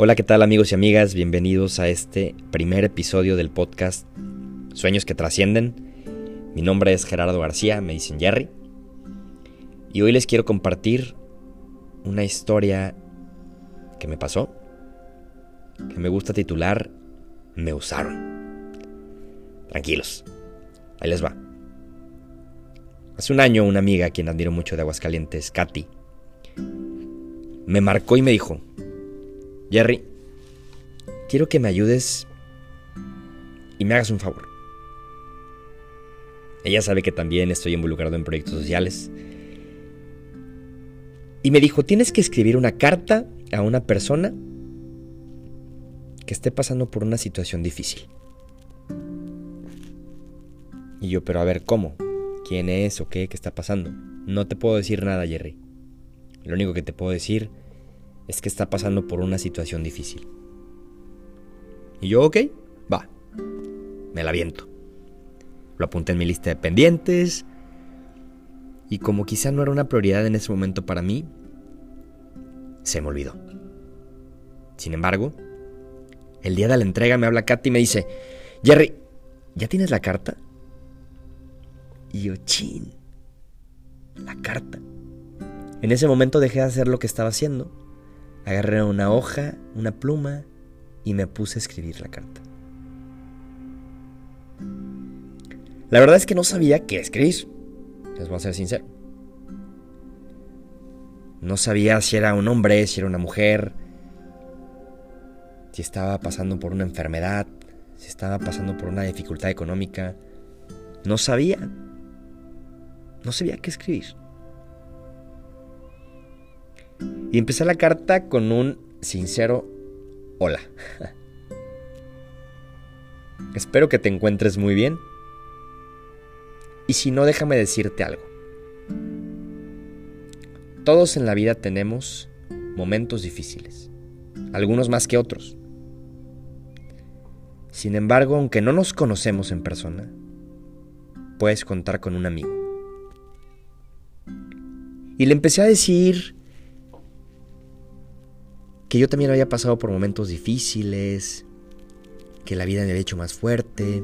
Hola, ¿qué tal amigos y amigas? Bienvenidos a este primer episodio del podcast Sueños que trascienden. Mi nombre es Gerardo García, me dicen Jerry. Y hoy les quiero compartir una historia que me pasó, que me gusta titular Me usaron. Tranquilos, ahí les va. Hace un año una amiga, quien admiro mucho de Aguascalientes, Katy, me marcó y me dijo, Jerry, quiero que me ayudes y me hagas un favor. Ella sabe que también estoy involucrado en proyectos sociales. Y me dijo, tienes que escribir una carta a una persona que esté pasando por una situación difícil. Y yo, pero a ver, ¿cómo? ¿Quién es o qué? ¿Qué está pasando? No te puedo decir nada, Jerry. Lo único que te puedo decir es que está pasando por una situación difícil. Y yo, ok, va, me la viento. Lo apunté en mi lista de pendientes. Y como quizá no era una prioridad en ese momento para mí, se me olvidó. Sin embargo, el día de la entrega me habla Katy y me dice, Jerry, ¿ya tienes la carta? Y yo, chin, la carta. En ese momento dejé de hacer lo que estaba haciendo Agarré una hoja, una pluma y me puse a escribir la carta. La verdad es que no sabía qué escribir. Les voy a ser sincero. No sabía si era un hombre, si era una mujer, si estaba pasando por una enfermedad, si estaba pasando por una dificultad económica. No sabía. No sabía qué escribir. Y empecé la carta con un sincero hola. Espero que te encuentres muy bien. Y si no, déjame decirte algo. Todos en la vida tenemos momentos difíciles, algunos más que otros. Sin embargo, aunque no nos conocemos en persona, puedes contar con un amigo. Y le empecé a decir que yo también había pasado por momentos difíciles, que la vida me había hecho más fuerte.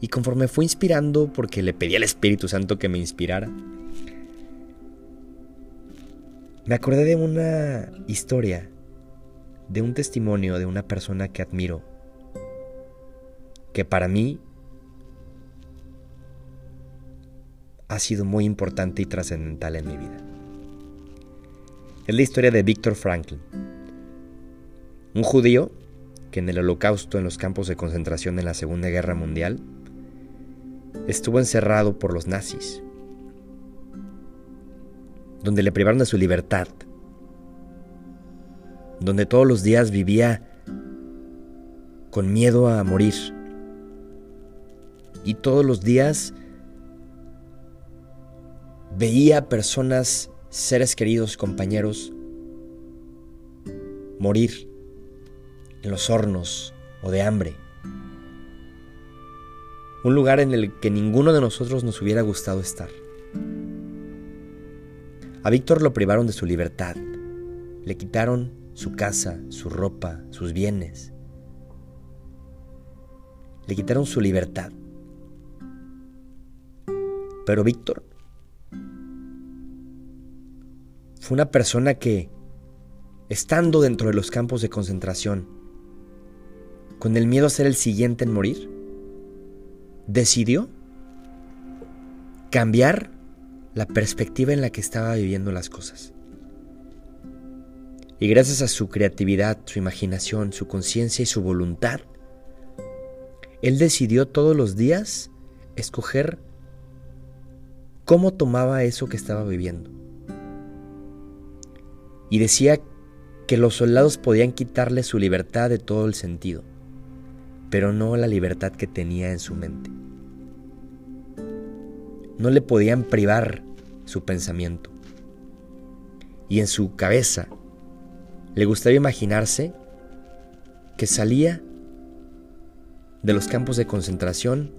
Y conforme fue inspirando, porque le pedí al Espíritu Santo que me inspirara, me acordé de una historia, de un testimonio de una persona que admiro, que para mí ha sido muy importante y trascendental en mi vida. Es la historia de Víctor Franklin, un judío que en el holocausto en los campos de concentración en la Segunda Guerra Mundial estuvo encerrado por los nazis, donde le privaron de su libertad, donde todos los días vivía con miedo a morir. Y todos los días veía personas seres queridos, compañeros, morir en los hornos o de hambre. Un lugar en el que ninguno de nosotros nos hubiera gustado estar. A Víctor lo privaron de su libertad. Le quitaron su casa, su ropa, sus bienes. Le quitaron su libertad. Pero Víctor fue una persona que, estando dentro de los campos de concentración, con el miedo a ser el siguiente en morir, decidió cambiar la perspectiva en la que estaba viviendo las cosas. Y gracias a su creatividad, su imaginación, su conciencia y su voluntad, él decidió todos los días escoger cómo tomaba eso que estaba viviendo y decía que los soldados podían quitarle su libertad de todo el sentido, pero no la libertad que tenía en su mente. No le podían privar su pensamiento. Y en su cabeza le gustaba imaginarse que salía de los campos de concentración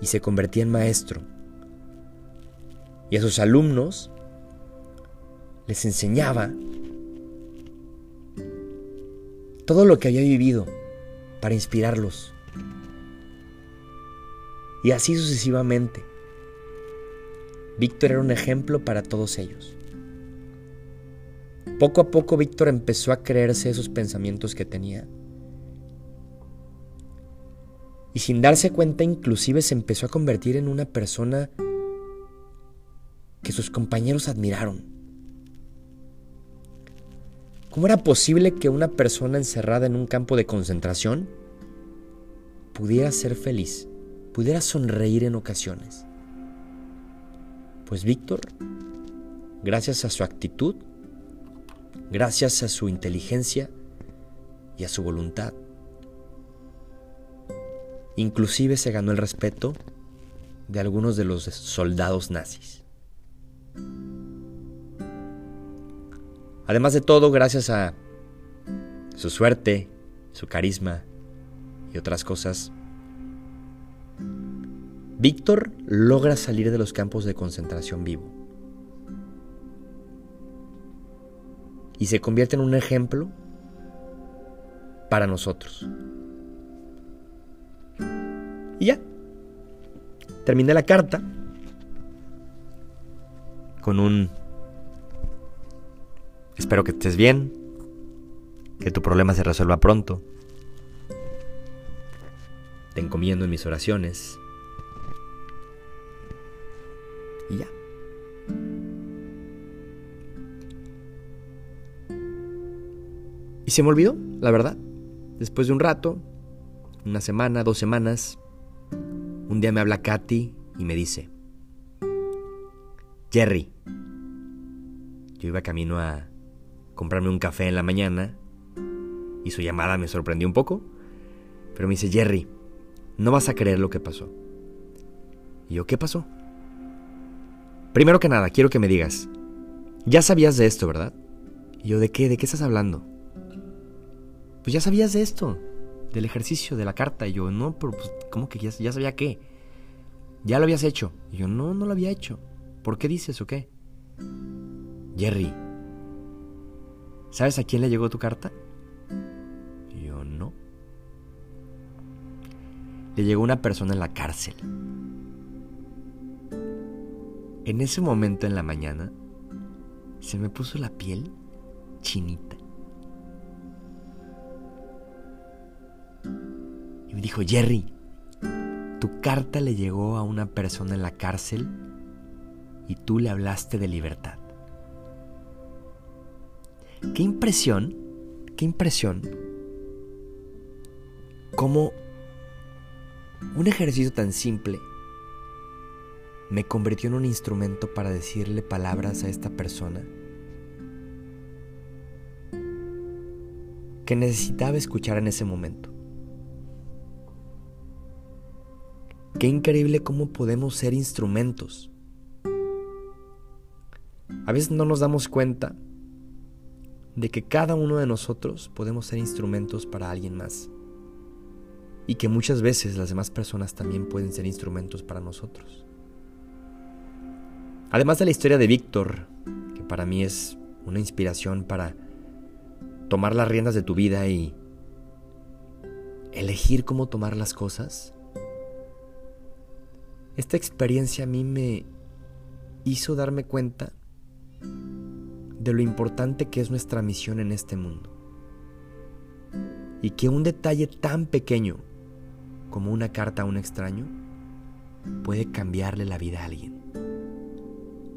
y se convertía en maestro. Y a sus alumnos les enseñaba todo lo que había vivido para inspirarlos. Y así sucesivamente. Víctor era un ejemplo para todos ellos. Poco a poco Víctor empezó a creerse esos pensamientos que tenía. Y sin darse cuenta inclusive se empezó a convertir en una persona que sus compañeros admiraron. ¿Cómo era posible que una persona encerrada en un campo de concentración pudiera ser feliz, pudiera sonreír en ocasiones? Pues Víctor, gracias a su actitud, gracias a su inteligencia y a su voluntad, inclusive se ganó el respeto de algunos de los soldados nazis. Además de todo, gracias a su suerte, su carisma y otras cosas, Víctor logra salir de los campos de concentración vivo. Y se convierte en un ejemplo para nosotros. Y ya. Terminé la carta con un Espero que estés bien, que tu problema se resuelva pronto. Te encomiendo en mis oraciones. Y ya. Y se me olvidó, la verdad. Después de un rato, una semana, dos semanas, un día me habla Katy y me dice, Jerry, yo iba camino a comprarme un café en la mañana y su llamada me sorprendió un poco, pero me dice, Jerry, no vas a creer lo que pasó. Y yo, ¿qué pasó? Primero que nada, quiero que me digas, ya sabías de esto, ¿verdad? Y yo, ¿de qué? ¿De qué estás hablando? Pues ya sabías de esto, del ejercicio, de la carta. Y yo, no, pero pues, ¿cómo que ya, ya sabía qué? Ya lo habías hecho. Y yo, no, no lo había hecho. ¿Por qué dices o qué? Jerry, ¿Sabes a quién le llegó tu carta? yo no. Le llegó una persona en la cárcel. En ese momento en la mañana se me puso la piel chinita. Y me dijo, Jerry, tu carta le llegó a una persona en la cárcel y tú le hablaste de libertad. Qué impresión, qué impresión. Cómo un ejercicio tan simple me convirtió en un instrumento para decirle palabras a esta persona que necesitaba escuchar en ese momento. Qué increíble cómo podemos ser instrumentos. A veces no nos damos cuenta de que cada uno de nosotros podemos ser instrumentos para alguien más y que muchas veces las demás personas también pueden ser instrumentos para nosotros. Además de la historia de Víctor, que para mí es una inspiración para tomar las riendas de tu vida y elegir cómo tomar las cosas, esta experiencia a mí me hizo darme cuenta de lo importante que es nuestra misión en este mundo. Y que un detalle tan pequeño como una carta a un extraño puede cambiarle la vida a alguien.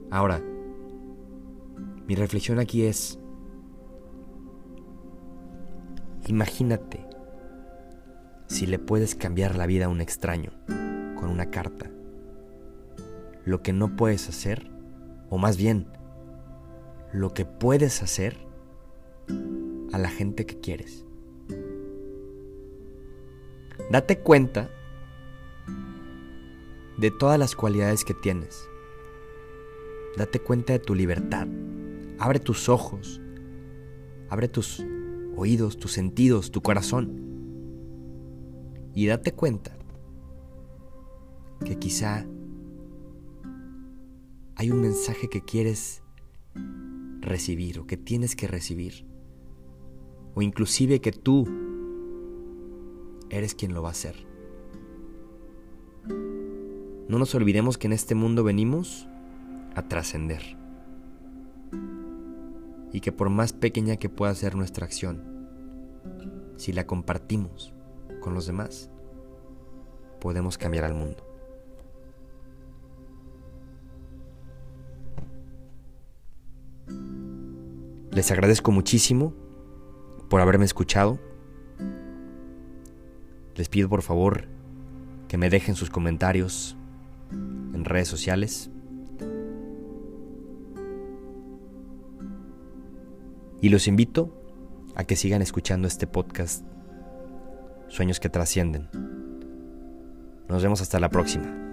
Ahora, mi reflexión aquí es, imagínate si le puedes cambiar la vida a un extraño con una carta. Lo que no puedes hacer, o más bien, lo que puedes hacer a la gente que quieres. Date cuenta de todas las cualidades que tienes. Date cuenta de tu libertad. Abre tus ojos. Abre tus oídos, tus sentidos, tu corazón. Y date cuenta que quizá hay un mensaje que quieres recibir o que tienes que recibir o inclusive que tú eres quien lo va a hacer. No nos olvidemos que en este mundo venimos a trascender. Y que por más pequeña que pueda ser nuestra acción, si la compartimos con los demás, podemos cambiar al mundo. Les agradezco muchísimo por haberme escuchado. Les pido por favor que me dejen sus comentarios en redes sociales. Y los invito a que sigan escuchando este podcast Sueños que trascienden. Nos vemos hasta la próxima.